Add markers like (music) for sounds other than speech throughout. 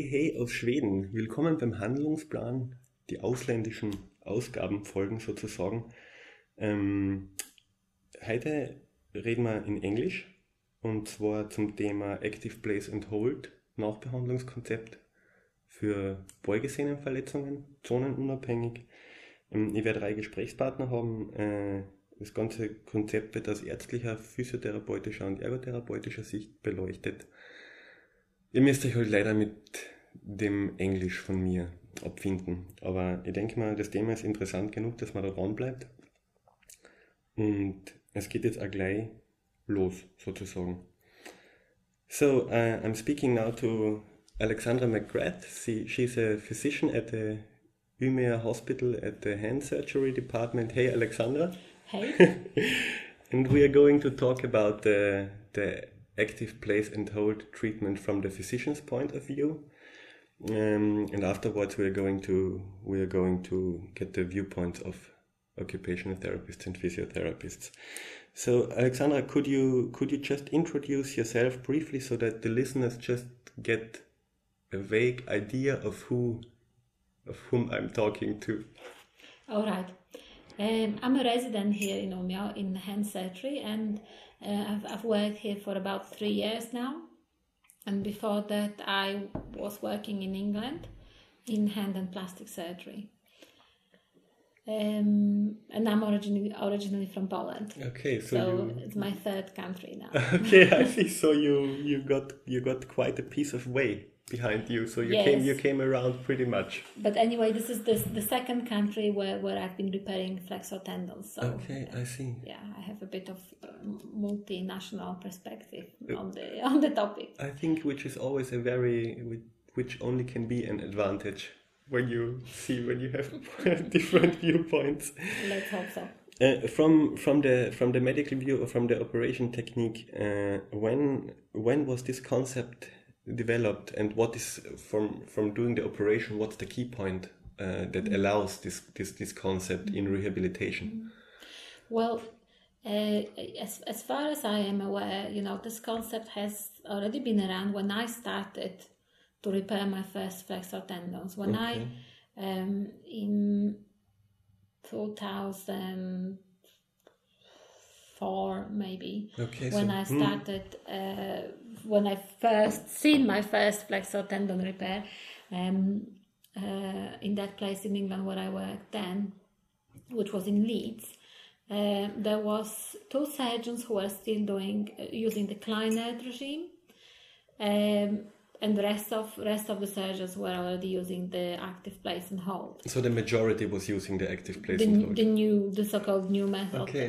Hey, hey aus Schweden. Willkommen beim Handlungsplan. Die ausländischen Ausgaben folgen sozusagen. Ähm, heute reden wir in Englisch und zwar zum Thema Active Place and Hold, Nachbehandlungskonzept für Beugesehnenverletzungen, zonenunabhängig. Ähm, ich werde drei Gesprächspartner haben. Äh, das ganze Konzept wird aus ärztlicher, physiotherapeutischer und ergotherapeutischer Sicht beleuchtet. Ihr müsst euch halt leider mit dem Englisch von mir abfinden. Aber ich denke mal, das Thema ist interessant genug, dass man da dran bleibt. Und es geht jetzt auch gleich los, sozusagen. So, uh, I'm speaking now to Alexandra McGrath. She, she's a physician at the Umea Hospital at the Hand Surgery Department. Hey, Alexandra. Hey. (laughs) and we are going to talk about the, the active place and hold treatment from the physician's point of view. Um, and afterwards, we are going to we are going to get the viewpoints of occupational therapists and physiotherapists. So, Aleksandra, could you could you just introduce yourself briefly so that the listeners just get a vague idea of who of whom I'm talking to? All right. Um, I'm a resident here in Umeå in hand surgery, and uh, I've, I've worked here for about three years now. And before that, I was working in England in hand and plastic surgery. Um, and I'm originally originally from Poland. Okay, so, So you, it's my third country now. (laughs) okay, I (laughs) see. So you you got you got quite a piece of way behind you. So you came you came around pretty much. But anyway, this is the, the second country where, where I've been repairing flexor tendons. So Okay, I see. yeah, I have a bit of uh, multinational perspective on the (laughs) on the topic. I think which is always a very which only can be an advantage when you see when you have (laughs) different viewpoints. Let's hope so. Uh, from from the from the medical view or from the operation technique, uh, when when was this concept developed, and what is from from doing the operation? What's the key point uh, that allows this this this concept in rehabilitation? Well, uh, as as far as I am aware, you know, this concept has already been around when I started to repair my first flexor tendons. When I um, in 2004 maybe Okay, when so- I started uh, when I first seen my first flexor tendon repair um, uh, in that place in England where I worked then, which was in Leeds. Uh, there was two surgeons who were still doing uh, using the Kleinert regime, um, and the rest of rest of the surgeons were already using the active place and hold So the majority was using the active place the, and hold. the new the so-called new method Okay.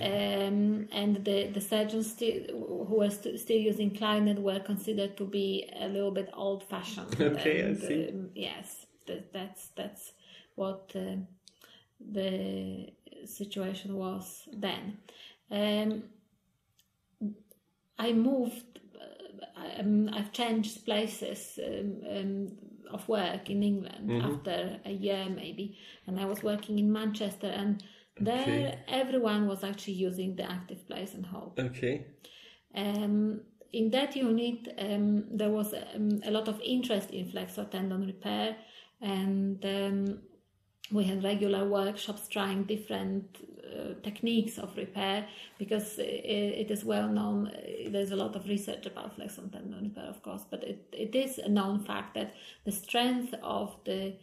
um, and the, the surgeons still who were st- still using Kleinert were considered to be a little bit old-fashioned (laughs) Okay, I see. um, yes that, that's that's what uh, the situation was then um, I moved um, I've changed places um, um, of work in England Mm-hmm. after a year maybe, and I was working in Manchester, and there Okay. everyone was actually using the active place and hold. Okay. Um, in that unit, um, there was um, a lot of interest in flexor tendon repair, and um, we had regular workshops trying different uh, techniques of repair because i it is well known. uh, There's a lot of research about flexor tendon repair, of course, but it, it is a known fact that the strength of the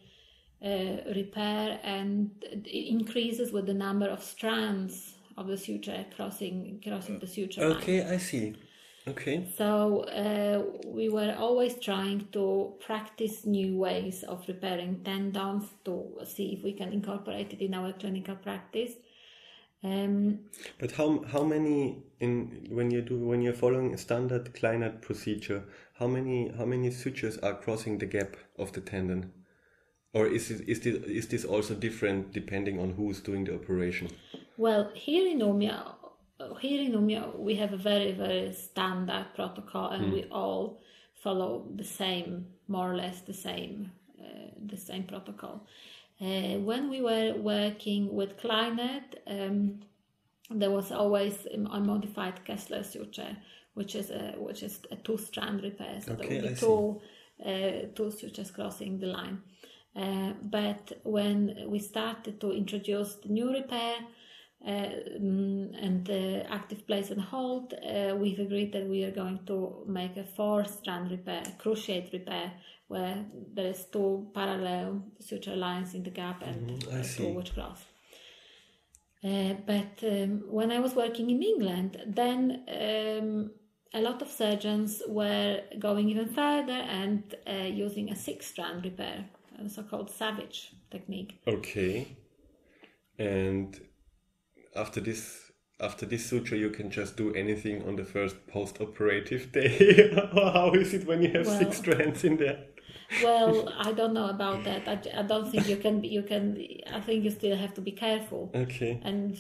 uh, repair and it increases with the number of strands of the suture crossing crossing the suture line. Okay, I see. Okay. So uh, we were always trying to practice new ways of repairing tendons to see if we can incorporate it in our clinical practice. Um, But how how many in when you do when you're following a standard Kleinert procedure, how many how many sutures are crossing the gap of the tendon? Or is it, is this is this also different depending on who's doing the operation? well, here in Umeå, here in Umeå, we have a very very standard protocol, and we all follow the same, more or less the same, uh, the same protocol. Uh, when we were working with Kleinert, um, there was always a modified Kessler suture, which is a which is a two strand repair. So Okay, there would be two uh, two sutures crossing the line. Uh, but when we started to introduce the new repair mm, and the active place and hold, uh, we've agreed that we are going to make a four strand repair, cruciate repair, where there is two parallel suture lines in the gap and uh, see. two which cross. Uh, but um, when I was working in England, then um, a lot of surgeons were going even further and uh, using a six strand repair, a so called savage technique. Okay. And after this after this suture you can just do anything on the first post operative (laughs) day. Or How is it when you have Well- six strands in there? Well, (laughs) I don't know about that. I, I don't think you can. You can. I think you still have to be careful, Okay. and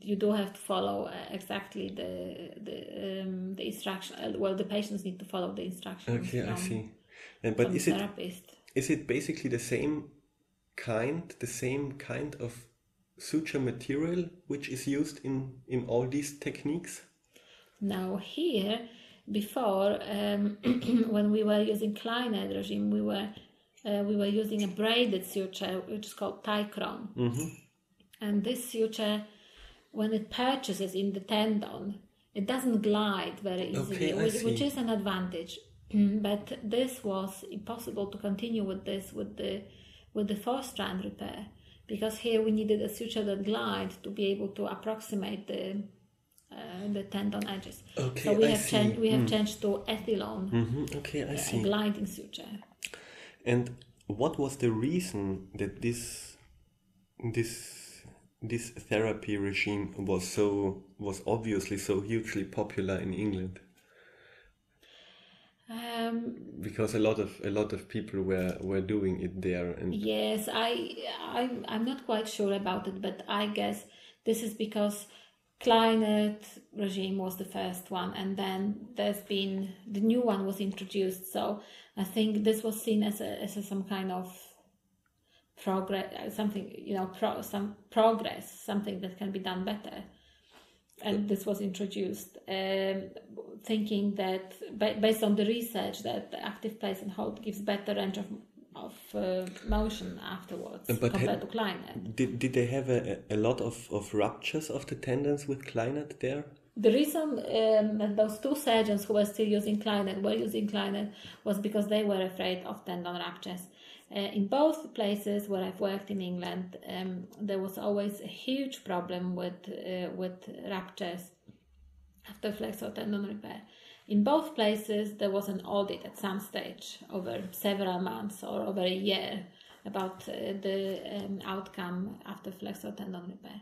you do have to follow uh, exactly the the um, the instruction. uh, Well, the patients need to follow the instructions. Okay, I see. And but is the it therapist. is it basically the same kind, the same kind of suture material which is used in in all these techniques? Now here, before um, (clears throat) when we were using Kleinert regime, we were uh, we were using a braided suture which is called Ticron, Mm-hmm. and this suture, when it purchases in the tendon, it doesn't glide very easily, Okay, which, which is an advantage. but this was impossible to continue with this with the with the four strand repair because here we needed a suture that glide to be able to approximate the uh, the tendon edges. Okay, so we I have see. changed we have changed to Ethilon, hmm Okay, I a see. gliding suture. And what was the reason that this this this therapy regime was so was obviously so hugely popular in England? Um, Because a lot of a lot of people were were doing it there, and Yes, I, I I'm not quite sure about it, but I guess this is because Kleinert regime was the first one, and then there's been the new one was introduced. So I think this was seen as a, as a, some kind of progress, something you know, pro, some progress, something that can be done better. And this was introduced, um, thinking that ba- based on the research that the active place and hold gives better range of of uh, motion afterwards but compared had- to Kleinert. did did they have a, a lot of, of ruptures of the tendons with Kleinert there? The reason um, that those two surgeons who were still using Kleinert were using Kleinert was because they were afraid of tendon ruptures. Uh, in both places where I've worked in England, um, there was always a huge problem with uh, with ruptures after flexor tendon repair. In both places, there was an audit at some stage over several months or over a year about uh, the um, outcome after flexor tendon repair.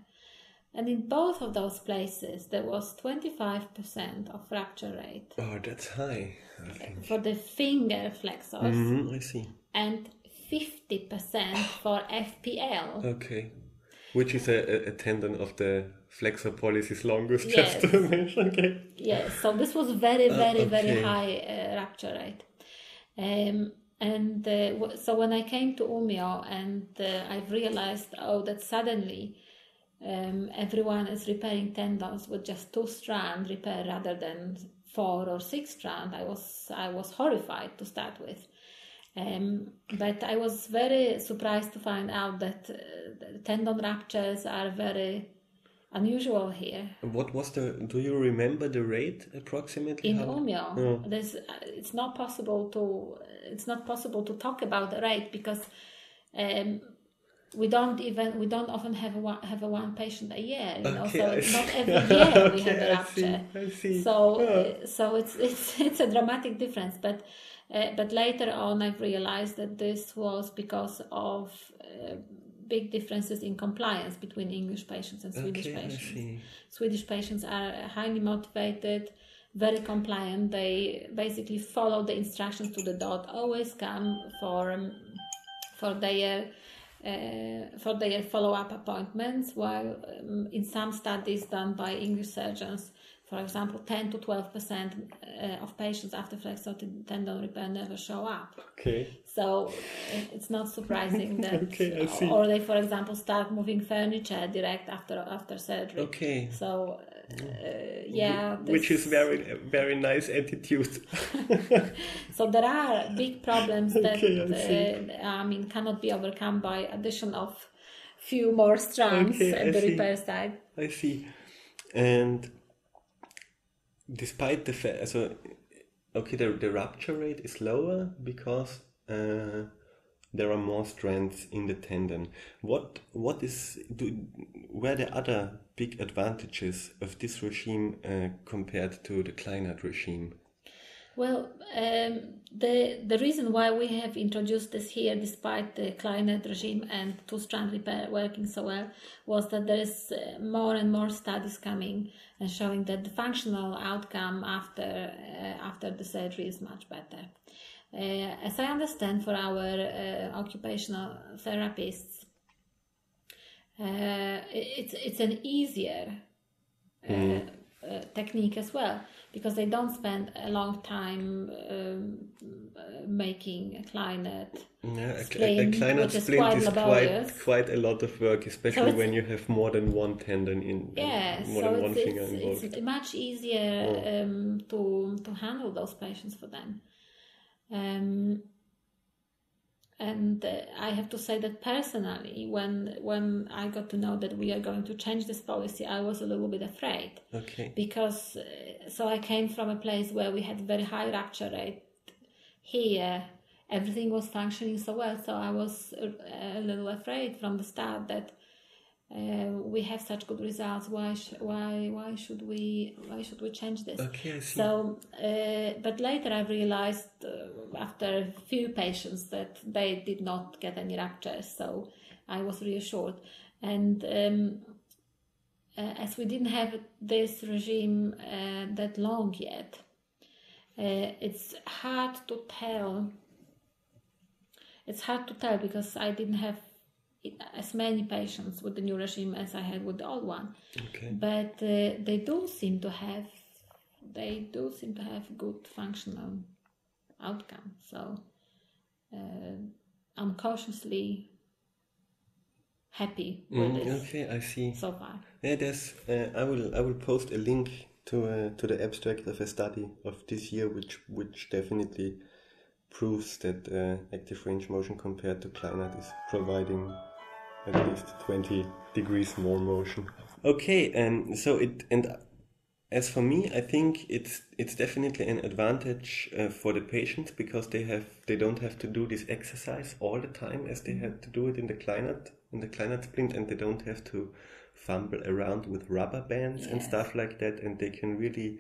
And in both of those places, there was 25% of fracture rate Oh, that's high. Think. for the finger flexors hmm I see. and 50% for FPL. Okay. Which is a, a, tendon of the flexor pollicis longus, Yes. (laughs) just to mention. Okay. Yes, so this was very, very, okay. very high uh, rupture rate. Um, and uh, w- so when I came to Umeå and uh, I've realized, oh, that suddenly um, everyone is repairing tendons with just two strand repair rather than four or six strand, I was I was horrified to start with. Um, but I was very surprised to find out that uh, tendon ruptures are very unusual here. What was the? Do you remember the rate approximately? in How- Umeå, Yeah. there's uh, it's not possible to it's not possible to talk about the rate because um, we don't even we don't often have a one, have a one patient a year. You know, Okay, so it's not every year we (laughs) have a I see, rupture. I see. So Yeah. uh, so it's (laughs) it's it's a dramatic difference, but. Uh, but later on, I've realized that this was because of uh, big differences in compliance between English patients and Swedish okay, patients. Swedish patients are highly motivated, very compliant. They basically follow the instructions to the dot. Always come for um, for their uh, for their follow up appointments. While um, in some studies done by English surgeons, for example, ten to twelve percent uh, of patients after flexor tendon repair never show up. Okay. So it's not surprising (laughs) that, Okay, I see. or they, for example, start moving furniture direct after after surgery. Okay. So uh, uh, yeah, which is very very nice attitude. (laughs) (laughs) so there are big problems that Okay, I uh, I mean cannot be overcome by addition of few more strands Okay, at I the see. repair side. I see. And despite the fact, so okay, the, the rupture rate is lower because uh, there are more strands in the tendon. What what is do were the other big advantages of this regime uh, compared to the Kleinert regime? Well, um, the the reason why we have introduced this here, despite the Kleinert regime and two-strand repair working so well, was that there is uh, more and more studies coming and showing that the functional outcome after uh, after the surgery is much better. Uh, as I understand, for our uh, occupational therapists, uh, it's it's an easier uh, uh, technique as well because they don't spend a long time um, uh, making a Kleinert. Yeah, a, cl- a, Splint, quite is laborious. quite quite a lot of work, especially it's- when you have more than one tendon in Yeah, more so than one it's, finger it's, involved. it's much easier um, to to handle those patients for them. Um, and uh, I have to say that personally, when when I got to know that we are going to change this policy, I was a little bit afraid. Okay. because uh, so I came from a place where we had very high rupture rate. Here, everything was functioning so well, so I was a, a little afraid from the start that uh, we have such good results. Why, sh- why, why should we, why should we change this? Okay. So, uh, but later I realized uh, after a few patients that they did not get any ruptures, so I was reassured. And um, uh, as we didn't have this regime uh, that long yet, uh, it's hard to tell. It's hard to tell because I didn't have as many patients with the new regime as I had with the old one okay. but uh, they do seem to have they do seem to have good functional outcome so uh, i'm cautiously happy with Mm, this okay, I see. so far Yeah, there's. Uh, I will. I will post a link to uh, to the abstract of a study of this year, which which definitely proves that uh, active range motion compared to Kleinert is providing at least twenty degrees more motion. Okay, and so it and as for me, I think it's it's definitely an advantage uh, for the patients because they have they don't have to do this exercise all the time as they had to do it in the Kleinert in the Kleinert splint, and they don't have to fumble around with rubber bands and stuff like that, and they can really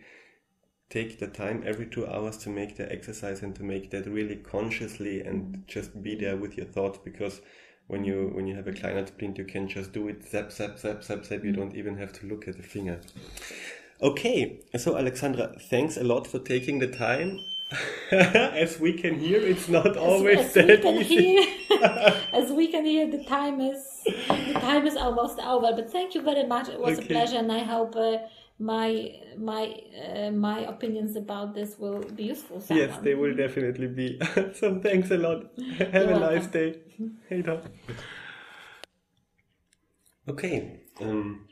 take the time every two hours to make the exercise and to make that really consciously and just be there with your thoughts because when you when you have a Kleinert splint you can just do it zap zap zap zap zap. You don't even have to look at the finger. Okay so Aleksandra thanks a lot for taking the time. (laughs) As we can hear it's not always as, as we that (laughs) can easy. hear. (laughs) As we can hear the time is the time is almost over but thank you very much. It was Okay. a pleasure and i hope uh, my my uh, my opinions about this will be useful to yes they will definitely be (laughs) so thanks a lot (laughs) have You're a nice day (laughs) hey Doc. okay um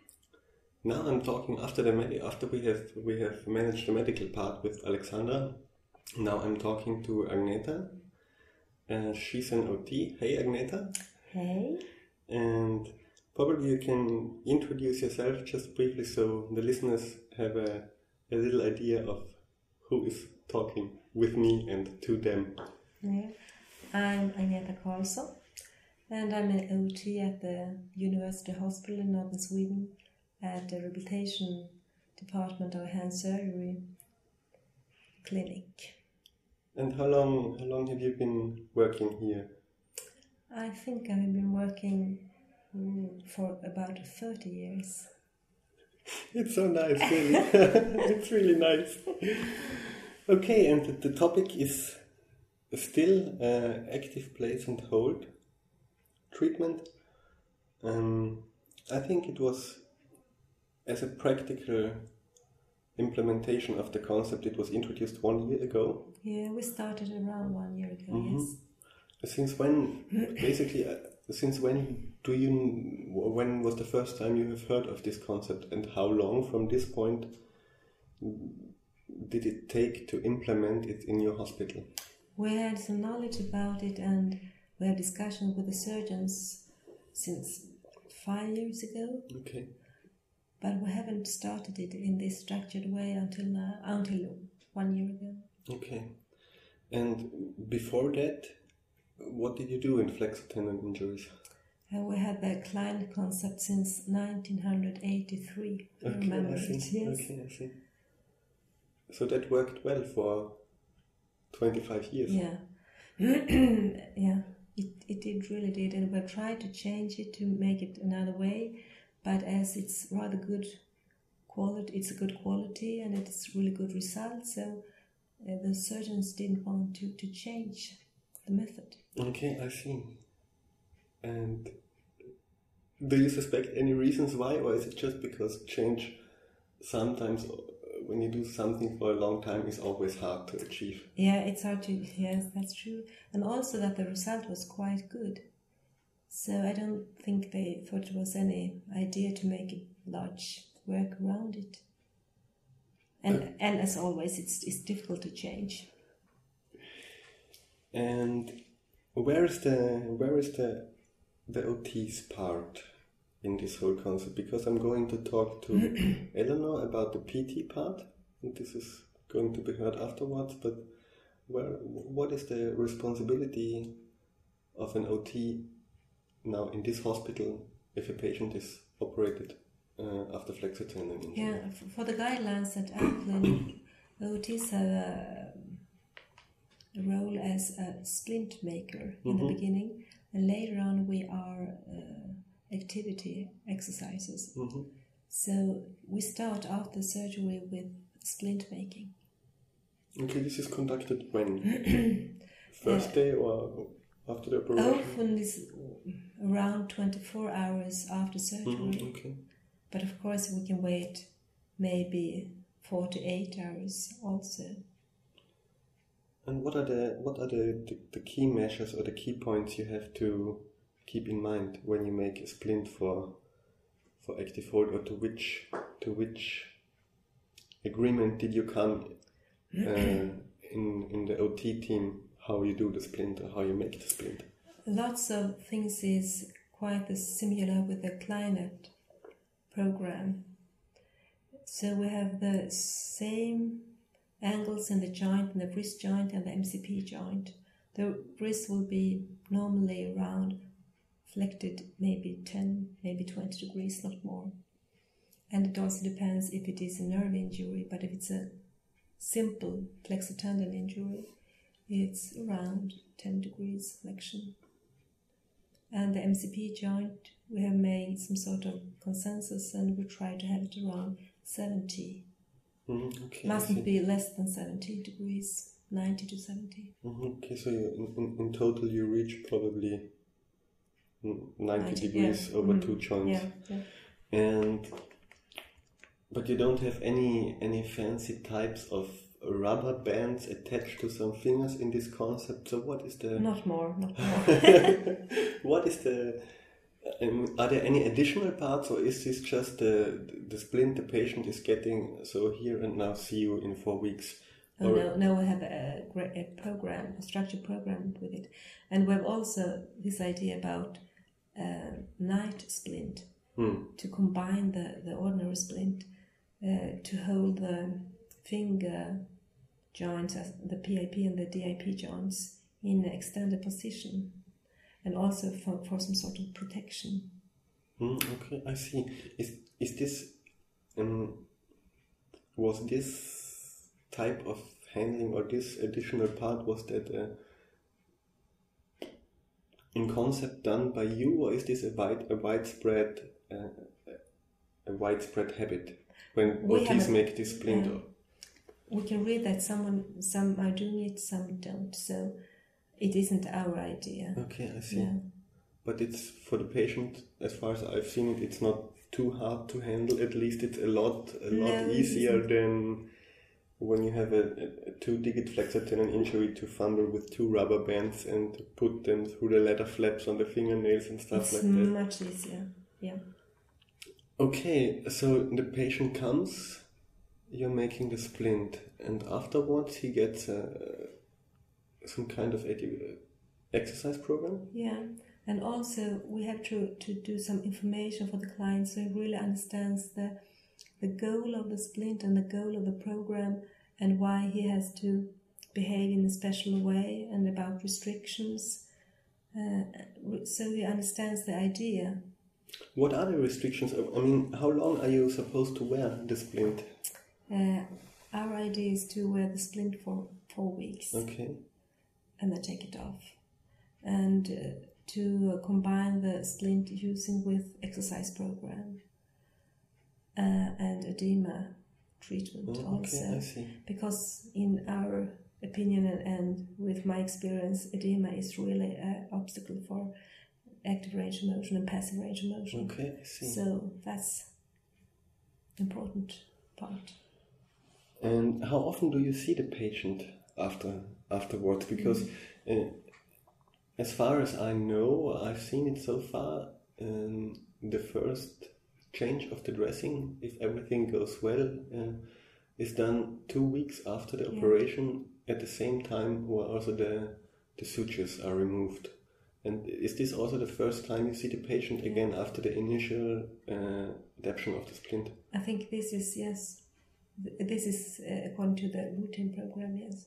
Now I'm talking after the med- after we have we have managed the medical part with Aleksandra. Now I'm talking to Agneta. Uh, she's an OT. Hey Agneta, Hey. and probably you can introduce yourself just briefly so the listeners have a, a little idea of who is talking with me and to them. Yeah. I'm Agneta Carlsson and I'm an OT at the University Hospital in northern Sweden at the rehabilitation department of hand surgery clinic. And how long how long have you been working here? I think I've been working mm, for about 30 years. It's so nice, (laughs) really. (laughs) it's really nice. Okay, and the, the topic is still uh, active place and hold treatment. Um, I think it was as a practical implementation of the concept. It was introduced one year ago. Yeah, we started around one year ago, Mhm. yes. Since when, basically, uh, since when do you when was the first time you have heard of this concept and how long from this point did it take to implement it in your hospital? We had some knowledge about it and we had discussions with the surgeons since five years ago. Okay. But we haven't started it in this structured way until now, until one year ago. Okay. And before that what did you do in flexor tendon injuries uh, we had the Kleinert concept since 1983. I remember I it. Yes. Okay, I see. So that worked well for 25 years. Yeah. (clears throat) yeah. It, it did really did and we tried to change it to make it another way but as it's rather good quality it's a good quality and it's really good result so uh, the surgeons didn't want to, to change the method Okay, I see. And do you suspect any reasons why, or is it just because change sometimes uh, when you do something for a long time is always hard to achieve? Yeah, it's hard to. Yes, that's true. And also that the result was quite good. So I don't think they thought it was any idea to make it large work around it. And and as always, it's it's difficult to change. And where is the where is the the OT's part in this whole concept? Because I'm going to talk to (clears throat) Elanor about the PT part, and this is going to be heard afterwards. But where what is the responsibility of an OT now in this hospital if a patient is operated uh, after flexor tendon injury? Yeah, for the guidelines at clinic, OTs have a, a role as a splint maker in the Mhm. beginning, and later on we are uh, activity exercises. hmm So we start after surgery with splint making. Okay, this is conducted when (clears throat) first day or after the operation? Often is around 24 hours after surgery, Mhm, okay. but of course we can wait maybe 48 hours also. And what are the what are the, the, the key measures or the key points you have to keep in mind when you make a splint for for active hold or to which to which agreement did you come uh, in in the OT team how you do the splint or how you make the splint? Lots of things is quite similar with the Kleinert program. So we have the same angles in the joint, in the wrist joint and the MCP joint. The wrist will be normally around flected maybe 10, maybe 20 degrees, not more. And it also depends if it is a nerve injury, but if it's a simple flexor tendon injury, it's around 10 degrees flexion. And the MCP joint, we have made some sort of consensus and we try to have it around 70. Mhm, okay, Mustn't be less than 70 degrees, 90 to 70. Mhm, Okay, so you, in, in, total you reach probably mm, 90, 90, degrees yeah. over Mhm. two joints. Yeah, yeah. and but you don't have any any fancy types of rubber bands attached to some fingers in this concept so what is the Not more, not more. (laughs) what is the um, are there any additional parts or is this just the the splint the patient is getting so here and now see you in four weeks Oh, no, no, we have a, a program, a structured program with it. And we have also this idea about uh, night splint Hmm. to combine the, the ordinary splint uh, to hold the finger joints, as the PIP and the DIP joints, in extended position and also for, for some sort of protection. Hmm, okay, I see. Is is this um was this type of handling or this additional part was that uh, in concept done by you or is this a wide a widespread uh, a widespread habit when OTs make this splinter? um, We can read that someone some are doing it, some don't. So it isn't our idea. Okay, I see. Yeah. But it's for the patient, as far as I've seen it, it's not too hard to handle. At least it's a lot a lot No, it easier than when you have a, a two-digit flexor tendon injury to fumble with two rubber bands and put them through the leather flaps on the fingernails and stuff it's like that. much easier. Yeah. Okay, so the patient comes, you're making the splint, and afterwards he gets uh, some kind of exercise program. Yeah, and also we have to, to do some information for the client so he really understands the the goal of the splint and the goal of the program and why he has to behave in a special way and about restrictions. Uh, so he understands the idea. What are the restrictions? I mean, how long are you supposed to wear the splint? Uh, our idea is to wear the splint for four weeks Okay. And then take it off. And uh, to uh, combine the splint using with exercise program uh, and edema treatment Oh, also. okay. Because in our opinion and, and with my experience, edema is really an obstacle for active range of motion and passive range of motion. Okay, I see. So that's important part. And how often do you see the patient after afterwards? Because uh, as far as I know, I've seen it so far. Um, the first change of the dressing, if everything goes well, uh, is done two weeks after the Yeah. operation. At the same time, where also the the sutures are removed. And is this also the first time you see the patient again after the initial uh, adaptation of the splint? I think this is yes, this is uh, according to the routine program. Yes,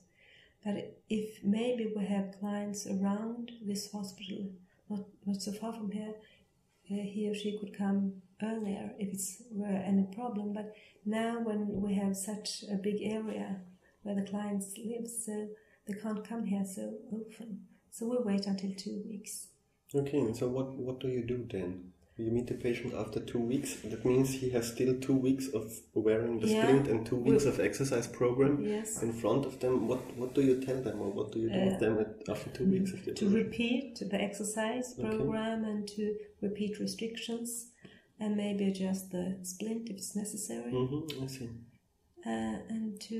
but if maybe we have clients around this hospital, not not so far from here, uh, he or she could come earlier if it's were any problem. But now when we have such a big area where the clients live, so they can't come here so often. So we wait until two weeks. Okay, so what, what do you do then? You meet the patient after two weeks. That means he has still two weeks of wearing the Yeah. splint and two weeks of exercise program Yes. in front of them. What what do you tell them, or what do you do with Uh, them at, after two weeks of the to repeat the exercise Okay. program and to repeat restrictions and maybe adjust the splint if it's necessary Mm-hmm, I see. uh, and to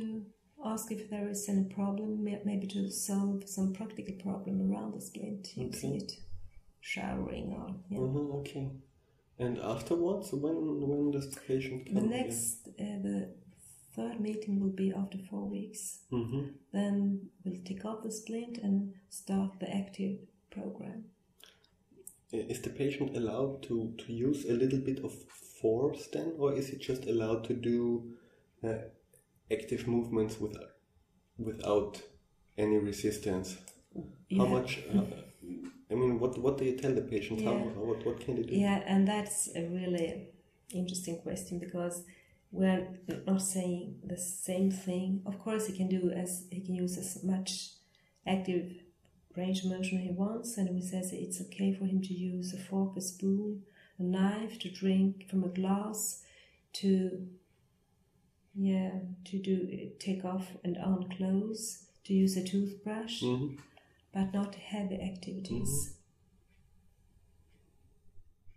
ask if there is any problem maybe to solve some practical problem around the splint using Okay. it showering or yeah. Mm-hmm, okay. And afterwards, when when does the patient come? the next uh, the third meeting will be after four weeks Mm-hmm. then we'll take off the splint and start the active program Is the patient allowed to, to use a little bit of force then, or is he just allowed to do uh, active movements without, without any resistance? How Yeah. much? Uh, I mean, what what do you tell the patient? Yeah. how what what can they do? Yeah, and that's a really interesting question because we're not saying the same thing. Of course, he can do as he can use as much active range of motion he wants, and we says it's okay for him to use a fork, a spoon, a knife to drink from a glass, to yeah, to do take off and on clothes, to use a toothbrush, hmm but not heavy activities.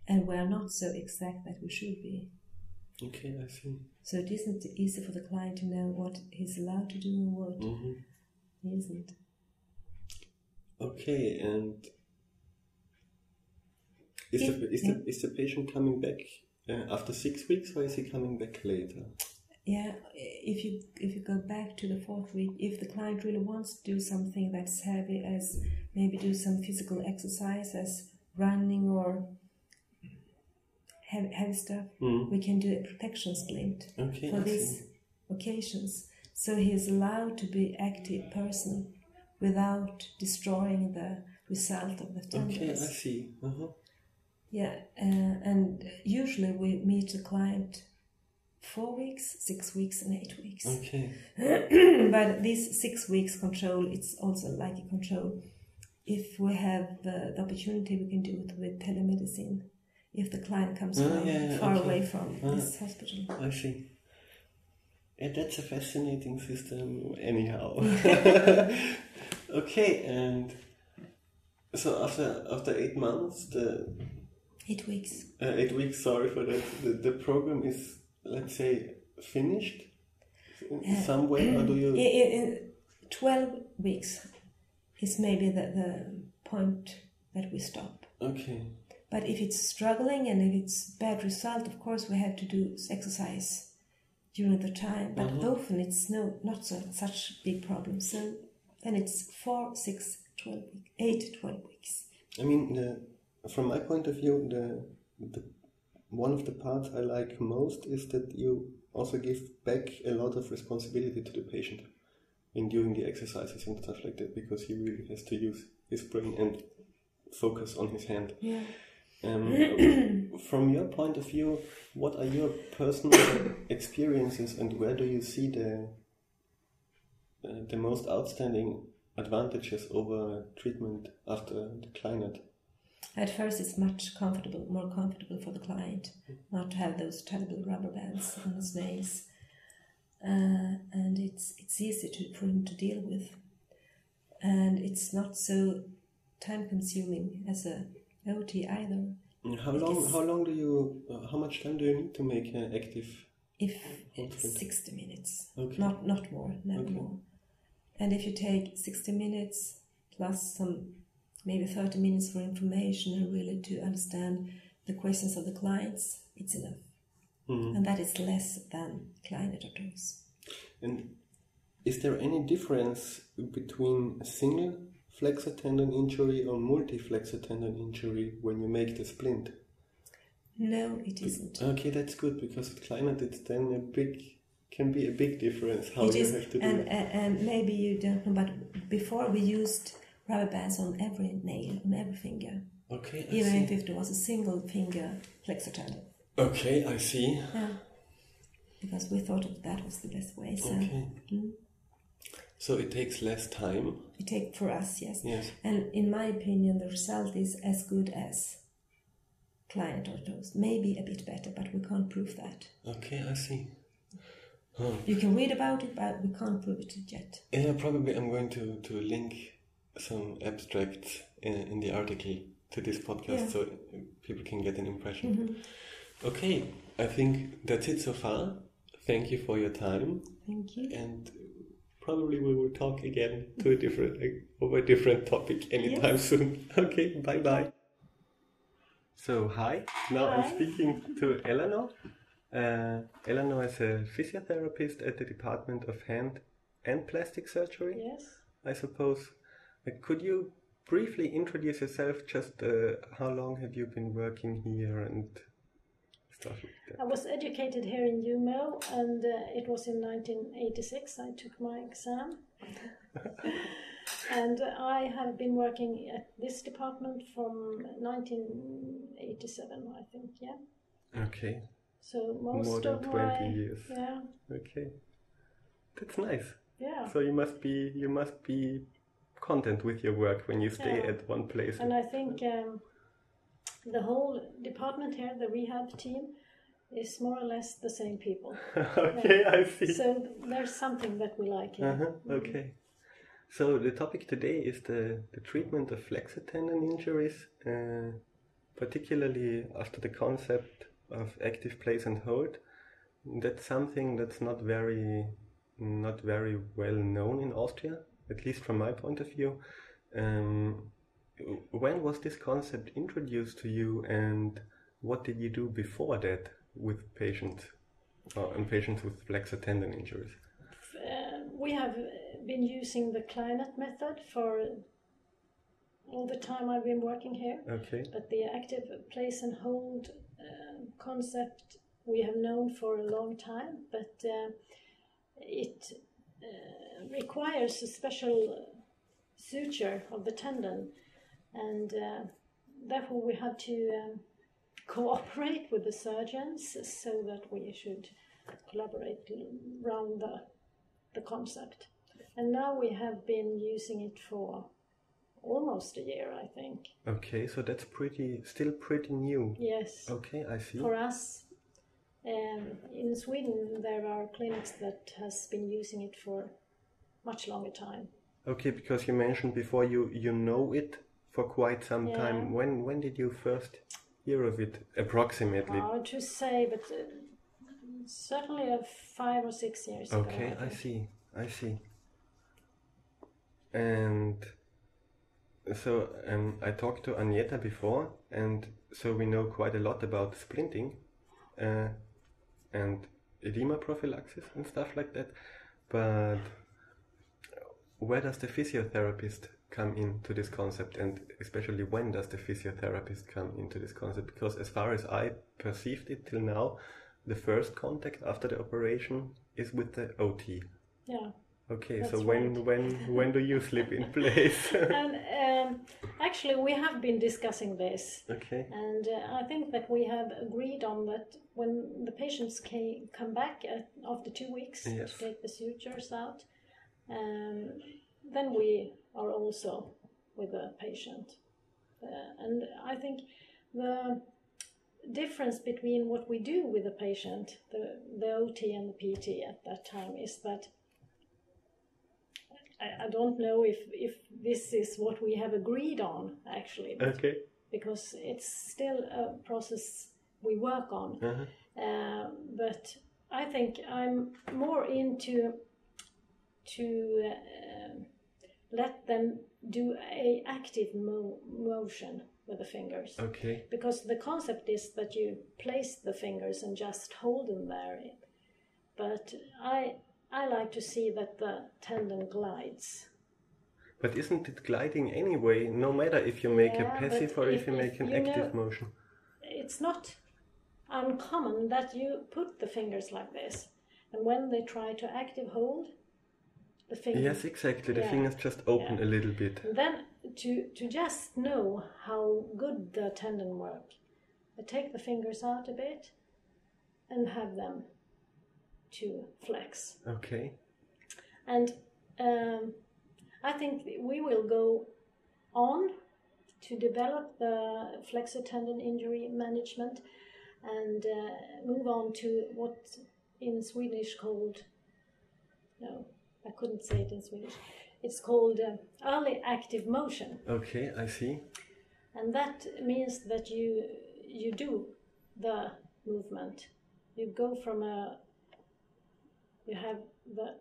And we're not so exact that we should be. Okay, I see. So it isn't easy for the client to know what he's allowed to do and what hmm he isn't. Okay, and is Yeah, the is the is the patient coming back uh, after six weeks, or is he coming back later? Yeah, if you if you go back to the fourth week, if the client really wants to do something that's heavy, as maybe do some physical exercise, as running or heavy, heavy stuff, Mm. we can do a protection splint Okay, for these occasions. So he is allowed to be active person without destroying the result of the tendons. Okay, I see. Uh-huh. Yeah, uh, and usually we meet the client four weeks, six weeks, and eight weeks. Okay. (clears throat) but this six weeks control, it's also like a control. If we have the, the opportunity, we can do it with telemedicine. If the client comes Ah, from yeah, yeah, far okay. away from Ah. this hospital. I see. Yeah, that's a fascinating system, anyhow. (laughs) okay, and so after after eight months, the Eight weeks. uh, eight weeks. Sorry for that. The, the program is, let's say, finished. In some way, or do you? (clears throat) In, in 12 weeks is maybe the, the point that we stop. Okay. But if it's struggling and if it's bad result, of course we have to do exercise during the time. But Mhm. often it's no not so, such big problem. So then it's four, six, 12 weeks, eight, 12 weeks. I mean, the, from my point of view, the, the one of the parts I like most is that you also give back a lot of responsibility to the patient in doing the exercises and stuff like that because he really has to use his brain and focus on his hand. Yeah. Um, (coughs) from your point of view, what are your personal (coughs) experiences and where do you see the uh, the most outstanding advantages over treatment after the Kleinert? At first, it's much comfortable, more comfortable for the client not to have those terrible rubber bands on his nails, uh, and it's it's easy to, for him to deal with, and it's not so time consuming as a OT either. How long? How long do you? Uh, how much time do you need to make an active? If it's sixty minutes, Okay. not not more, never Okay. more. And if you take sixty minutes plus some maybe thirty minutes for information and really to understand the questions of the clients, it's enough. Mhm. and that is less than client dose. And is there any difference between a single flexor tendon injury or multi-flexor tendon injury when you make the splint? No, it isn't. Okay, that's good because with Kleinert it's then a big can be a big difference how It you is, have to do and, it. and and maybe you don't know, but before we used rubber bands on every nail, on every finger, Okay, I even see. if there was a single finger flexor tendon. Okay, I see. Yeah. Because we thought that, that was the best way. So Okay. Mm. So it takes less time. it takes for us, yes. Yes. And in my opinion, the result is as good as kleine dose. Maybe a bit better, but we can't prove that. Okay, I see. Huh. You can read about it, but we can't prove it yet. Yeah, probably I'm going to, to link some abstracts in, in the article to this podcast Yeah. so people can get an impression. Mhm. Okay, I think that's it so far. Thank you for your time, Thank you. and probably we will talk again to a different like, over a different topic anytime soon. (laughs) Okay, bye bye. So hi, now I'm speaking to Elanor. Uh, Elanor is a physiotherapist at the Department of Hand and Plastic Surgery. Yes. I suppose. Could you briefly introduce yourself? Just uh, how long have you been working here and stuff like that? I was educated here in Umeå, and uh, it was in 1986 I took my exam. (laughs) and I have been working at this department from 1987, I think. Yeah. Okay, So most more than of twenty my years. yeah Okay, that's nice. yeah. So you must be you must be content with your work when you stay Yeah. at one place. And I think um, the whole department here, the rehab team, is more or less the same people. (laughs) okay, I see. So there's something that we like here. Uh-huh, okay. So the topic today is the, the treatment of flexor tendon injuries, uh, particularly after the concept of active place and hold. That's something that's not very not very well known in Austria, at least from my point of view. Um, when was this concept introduced to you, and what did you do before that with patients uh, and patients with flexor tendon injuries? Uh, we have been using the Kleinert method for all the time I've been working here, Okay. but the active place and hold uh, concept we have known for a long time, but uh, it uh, requires a special suture of the tendon, and uh, therefore we have to um, cooperate with the surgeons so that we should collaborate around the, the concept. And now we have been using it for almost a year, I think. Okay, so that's pretty, still pretty new. Yes. Okay, I see. For us, um, in Sweden, there are clinics that has been using it for much longer time. Okay, because you mentioned before you you know it for quite some Yeah. time. When when did you first hear of it approximately? Hard to say, but uh, certainly uh, five or six years ago. Okay, I think. see. I see. And so um, I talked to Agneta before, and so we know quite a lot about splinting uh, and edema prophylaxis and stuff like that. But where does the physiotherapist come into this concept, and especially when does the physiotherapist come into this concept? Because as far as I perceived it till now, the first contact after the operation is with the OT. Yeah. Okay, so when right. when when do you slip in (laughs) place? and uh, um, actually, we have been discussing this, okay. and uh, I think that we have agreed on that when the patients ca- come back at, after two weeks Yes. to take the sutures out, um, then we are also with the patient. Uh, and I think the difference between what we do with the patient, the, the OT and the PT at that time, is that I, I don't know if, if this is what we have agreed on actually, Okay. because it's still a process we work on. Uh-huh. Uh, but I think I'm more into to uh, let them do a active mo- motion with the fingers Okay. because the concept is that you place the fingers and just hold them there. But I I like to see that the tendon glides. But isn't it gliding anyway? No matter if you make Yeah, a passive or if, if- you make an you active know- motion. it's not uncommon that you put the fingers like this and when they try to active hold the fingers. Yes, exactly. The Yeah. fingers just open Yeah. a little bit. and then to to just know how good the tendon work I take the fingers out a bit and have them to flex Okay. and um, I think we will go on to develop the flexor tendon injury management and uh, move on to what in Swedish called no, I couldn't say it in Swedish. It's called uh, early active motion, Okay, I see. and that means that you you do the movement. You go from a you have the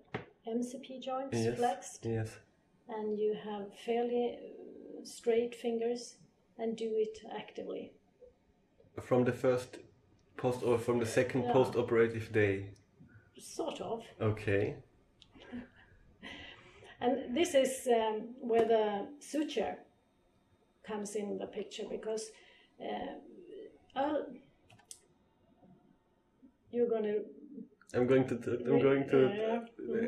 MCP joints Yes. flexed Yes. and you have fairly uh, straight fingers and do it actively. From the first post or from the second Yeah. post-operative day. Sort of. Okay. And this is um, where the suture comes in the picture because uh, you're going to. I'm going to. I'm going to.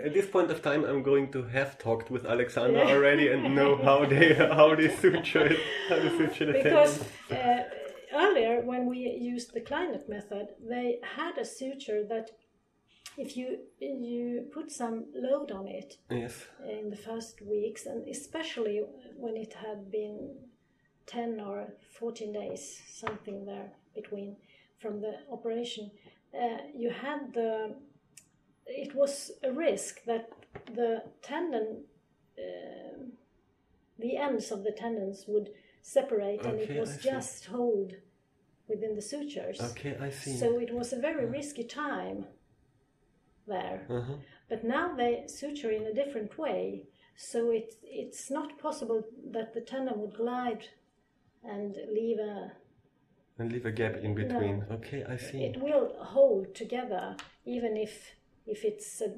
At this point of time, I'm going to have talked with Aleksandra already and know how they (laughs) how they suture it, how they suture the Because uh, earlier, when we used the Kleinert method, they had a suture that if you you put some load on it Yes. in the first weeks, and especially when it had been 10 or 14 days, something there between from the operation, uh, you had the. It was a risk that the tendon, um the ends of the tendons would separate, and Okay, it I was see. just hold within the sutures. Okay, I see. So it was a very risky time there. uh-huh. But now they suture in a different way, so it, it's not possible that the tendon would glide and leave a. And leave a gap in between. Okay, I see. It will hold together, even if if it's a,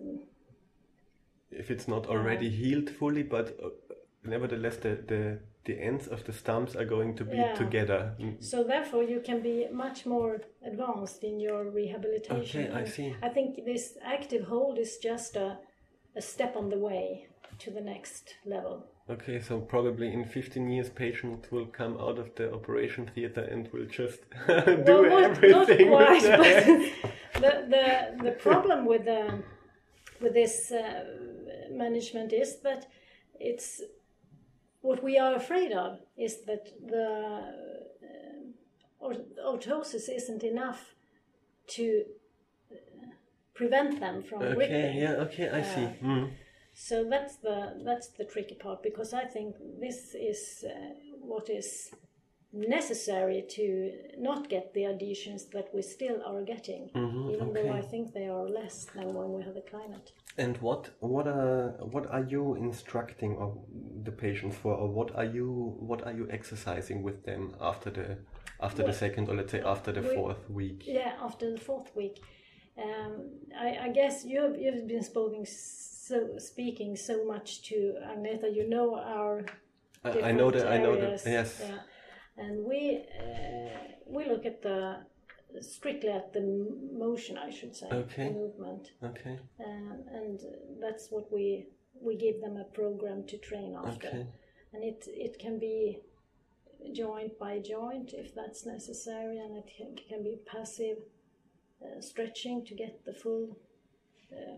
if it's not already healed fully, but uh, nevertheless the, the the ends of the stumps are going to be Yeah. together. So. Therefore, you can be much more advanced in your rehabilitation. Okay, I see. I think this active hold is just a a step on the way to the next level. Okay, so probably in 15 years, patient will come out of the operation theater and will just (laughs) do well, not, everything. Not quite, the- but (laughs) the, the, the problem with, um, with this uh, management is that it's what we are afraid of is that the or- orthosis isn't enough to uh, prevent them from okay, ripping. yeah, okay, I see. Mm. So that's the that's the tricky part because I think this is uh, what is necessary to not get the adhesions that we still are getting, Mhm, even though I think they are less than when we have a Kleinert. And what what are what are you instructing the patients for, or what are you what are you exercising with them after the after the second or let's say after the we- fourth week? Yeah, after the fourth week, um, I, I guess you've you've been speaking so speaking so much to Agneta. You know our I, I know that I know that yes. yeah. and we uh, we look at the strictly at the motion, I should say, Okay. movement, Okay. um, and that's what we we give them a program to train after, Okay. and it it can be joint by joint if that's necessary, and it can, can be passive uh, stretching to get the full uh,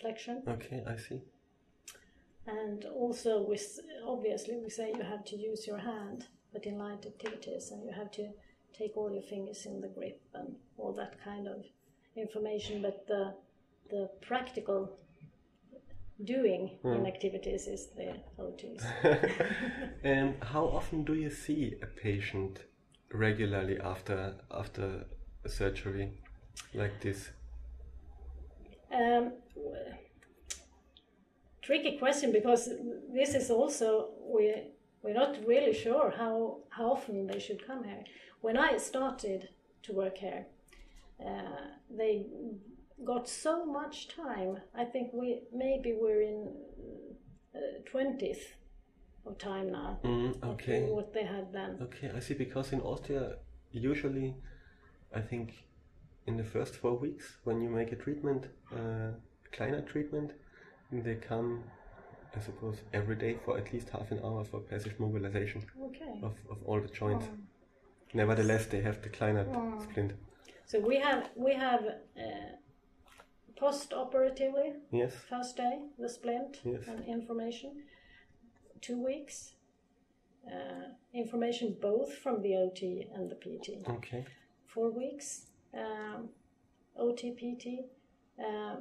flexion. Okay, I see. And also, we, s- obviously, we say you have to use your hand, but in light activities, and you have to take all your fingers in the grip and all that kind of information. But the the practical doing in activities is the OTs. (laughs) and how often do you see a patient regularly after after a surgery like this? Um, tricky question because this is also we we're not really sure how how often they should come here. When I started to work here, uh, they got so much time. I think we maybe we're in twentieth of time now. Mm, okay. What they had then. Okay, I see. Because in Austria, usually, I think in the first four weeks, when you make a treatment, uh, Kleinert treatment, they come, I suppose, every day for at least half an hour for passive mobilization Okay. of, of all the joints. Nevertheless, they have the Kleinert splint. So we have we have uh, post-operatively Yes. first day the splint Yes. and information two weeks uh, information both from the ot and the pt Okay. four weeks um, ot pt uh,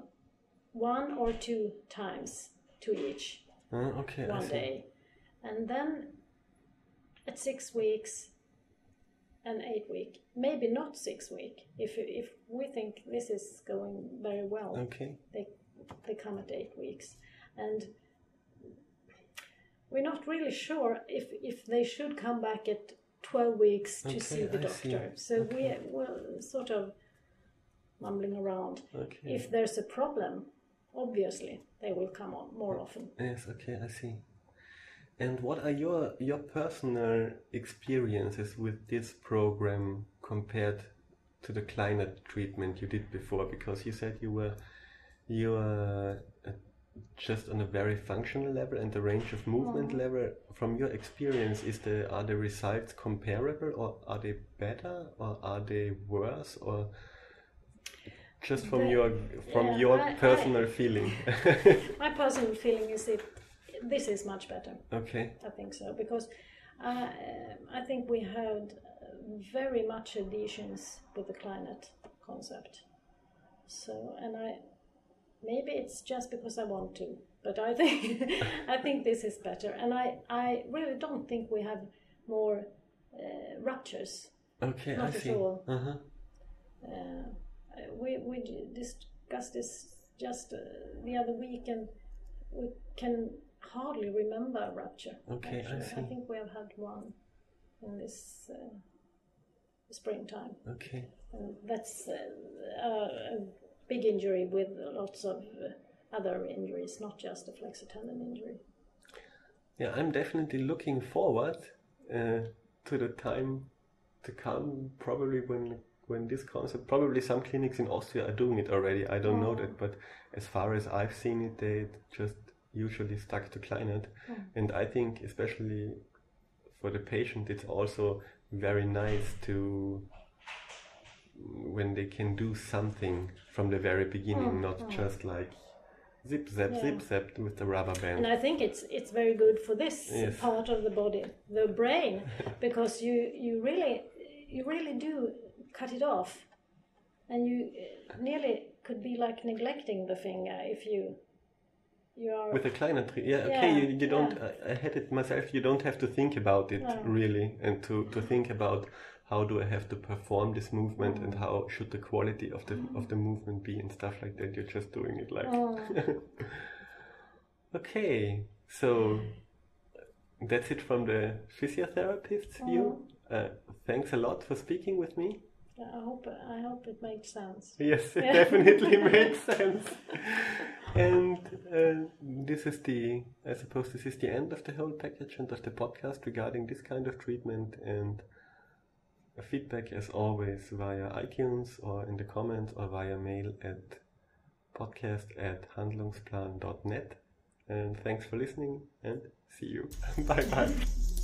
one or two times to each Uh, okay. One day and then at six weeks and eight week maybe not six week if if we think this is going very well Okay. they they come at eight weeks and we're not really sure if if they should come back at 12 weeks to Okay, see the I see. doctor so we we're sort of mumbling around Okay. if there's a problem obviously they will come on more often Yes, okay, I see. And what are your your personal experiences with this program compared to the Kleinert treatment you did before? Because you said you were you were uh, just on a very functional level and the range of movement level. From your experience, is the are the results comparable, or are they better, or are they worse, or just from The- your from yeah, your I- I- personal feeling? (laughs) my personal feeling is that this is much better okay. I think so because uh, I think we had uh, very much adhesions with the Kleinert concept. So, and I maybe it's just because I want to, but I think (laughs) I think this is better, and I I really don't think we have more uh, ruptures. Okay, Not I at see. all. Uh-huh. Uh, we we discussed this just uh, the other week, and we can hardly remember a rupture. Okay, I see. think we have had one in this uh, springtime, Okay. and that's uh, a, a big injury with lots of uh, other injuries, not just a flexor tendon injury. Yeah, I'm definitely looking forward uh, to the time to come. Probably when when this concept. Probably some clinics in Austria are doing it already. I don't know mm. that, but as far as I've seen it, they just usually stuck to Kleinert, mm. and I think especially for the patient, it's also very nice to mm, when they can do something from the very beginning, not just like zip zap Yeah. zip zap with the rubber band. And I think it's it's very good for this Yes. part of the body, the brain, (laughs) because you you really you really do cut it off, and you nearly could be like neglecting the finger if you you are With a Kleinert Tri yeah, okay, you, you don't, yeah. I, I had it myself, you don't have to think about it No. really and to, to think about how do I have to perform this movement and Mm. how should the quality of the of the movement be and stuff like that. You're just doing it like Mm. (laughs) Okay, so that's it from the physiotherapist's view. Uh, thanks a lot for speaking with me. I hope I hope it makes sense. (laughs) Yes, it Yeah. (laughs) definitely makes sense. And uh, this is the, I suppose, this is the end of the whole package and of the podcast regarding this kind of treatment. And feedback, as always, via iTunes or in the comments or via mail at podcast at handlungsplan.net. And thanks for listening and see you. (laughs) bye bye.